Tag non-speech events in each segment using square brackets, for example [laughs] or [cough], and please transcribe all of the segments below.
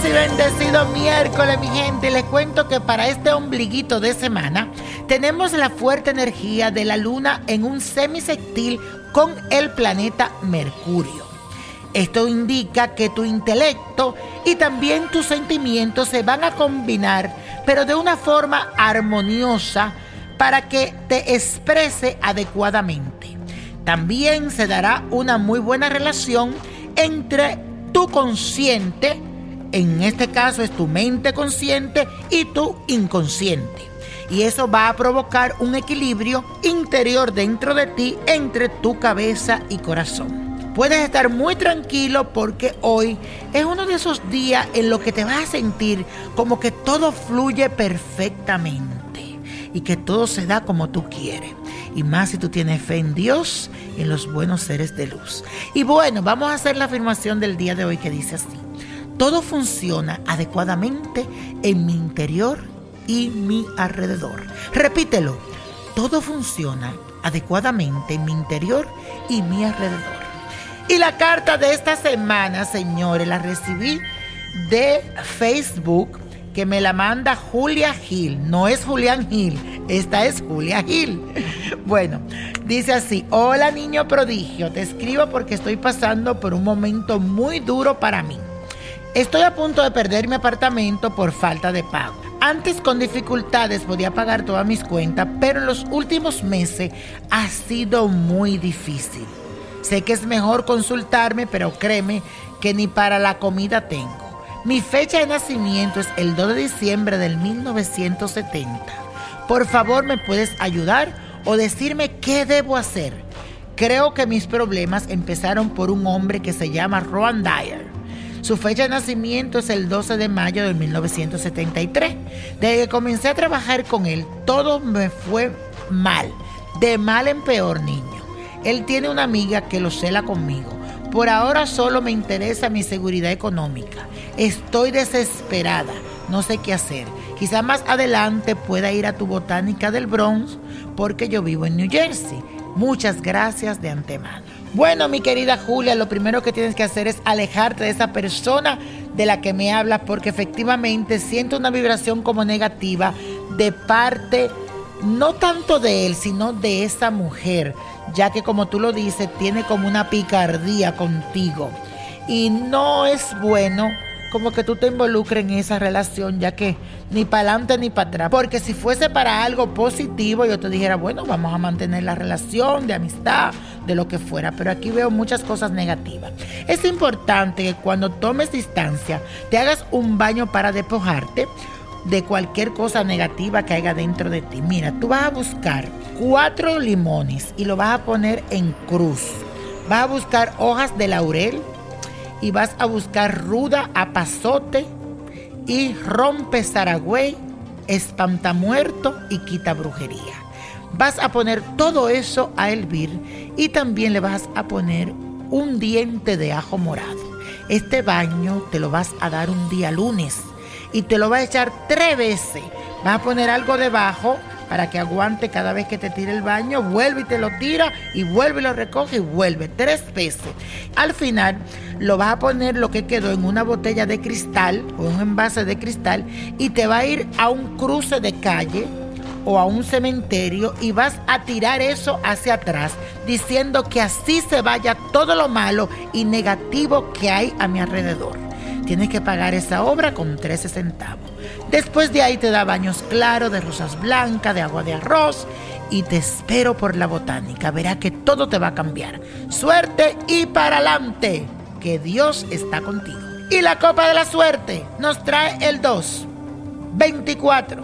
Feliz y bendecido miércoles, mi gente. Les cuento que para este ombliguito de semana tenemos la fuerte energía de la luna en un semisectil con el planeta Mercurio. Esto indica que tu intelecto y también tus sentimientos se van a combinar, pero de una forma armoniosa para que te exprese adecuadamente. También se dará una muy buena relación entre tu consciente, en este caso es tu mente consciente y tu inconsciente. Y eso va a provocar un equilibrio interior dentro de ti entre tu cabeza y corazón. Puedes estar muy tranquilo porque hoy es uno de esos días en los que te vas a sentir como que todo fluye perfectamente y que todo se da como tú quieres. Y más si tú tienes fe en Dios y en los buenos seres de luz. Y bueno, vamos a hacer la afirmación del día de hoy que dice así. Todo funciona adecuadamente en mi interior y mi alrededor. Repítelo. Todo funciona adecuadamente en mi interior y mi alrededor. Y la carta de esta semana, señores, la recibí de Facebook que me la manda Julia Gil. No es Julián Gil, esta es Julia Gil. [laughs] Bueno, dice así, hola niño prodigio, te escribo porque estoy pasando por un momento muy duro para mí. Estoy a punto de perder mi apartamento por falta de pago. Antes con dificultades podía pagar todas mis cuentas, pero en los últimos meses ha sido muy difícil. Sé que es mejor consultarme, pero créeme que ni para la comida tengo. Mi fecha de nacimiento es el 2 de diciembre del 1970. Por favor, ¿me puedes ayudar o decirme qué debo hacer? Creo que mis problemas empezaron por un hombre que se llama Rowan Dyer. Su fecha de nacimiento es el 12 de mayo de 1973. Desde que comencé a trabajar con él, todo me fue mal, de mal en peor, niño. Él tiene una amiga que lo cela conmigo. Por ahora solo me interesa mi seguridad económica. Estoy desesperada, no sé qué hacer. Quizá más adelante pueda ir a tu botánica del Bronx porque yo vivo en New Jersey. Muchas gracias de antemano. Bueno, mi querida Julia, lo primero que tienes que hacer es alejarte de esa persona de la que me hablas porque efectivamente siento una vibración como negativa de parte no tanto de él, sino de esa mujer, ya que como tú lo dices, tiene como una picardía contigo. Y no es bueno como que tú te involucres en esa relación, ya que ni para adelante ni para atrás. Porque si fuese para algo positivo, yo te dijera, bueno, vamos a mantener la relación de amistad, de lo que fuera. Pero aquí veo muchas cosas negativas. Es importante que cuando tomes distancia, te hagas un baño para despojarte de cualquier cosa negativa que haya dentro de ti. Mira, tú vas a buscar cuatro limones y lo vas a poner en cruz. Vas a buscar hojas de laurel y vas a buscar ruda a pasote y rompe zaragüey, espanta muerto y quita brujería. Vas a poner todo eso a hervir y también le vas a poner un diente de ajo morado. Este baño te lo vas a dar un día lunes y te lo vas a echar tres veces. Vas a poner algo debajo para que aguante cada vez que te tire el baño, vuelve y te lo tira y vuelve y lo recoge y vuelve tres veces. Al final lo vas a poner lo que quedó en una botella de cristal o un envase de cristal y te va a ir a un cruce de calle o a un cementerio y vas a tirar eso hacia atrás diciendo que así se vaya todo lo malo y negativo que hay a mi alrededor. Tienes que pagar esa obra con 13 centavos. Después de ahí te da baños claros de rosas blancas, de agua de arroz y te espero por la botánica. Verá que todo te va a cambiar. Suerte y para adelante, que Dios está contigo. Y la copa de la suerte nos trae el 2, 24,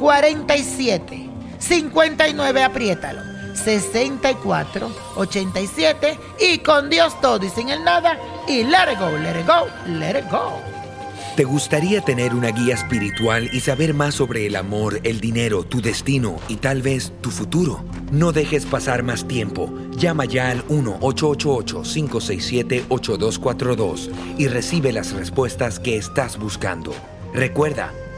47, 59, apriétalo. 64 87 y con Dios todo y sin el nada y let it go, let it go, let it go. ¿Te gustaría tener una guía espiritual y saber más sobre el amor, el dinero, tu destino y tal vez tu futuro? No dejes pasar más tiempo. Llama ya al 1-888-567-8242 y recibe las respuestas que estás buscando. Recuerda,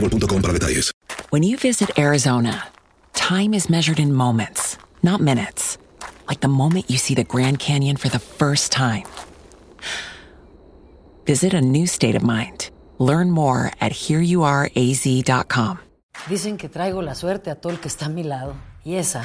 para detalles. When you visit Arizona, time is measured in moments, not minutes. Like the moment you see the Grand Canyon for the first time. Visit a new state of mind. Learn more at hereyouareaz.com. Dicen que traigo la suerte a todo el que está a mi lado. Y esa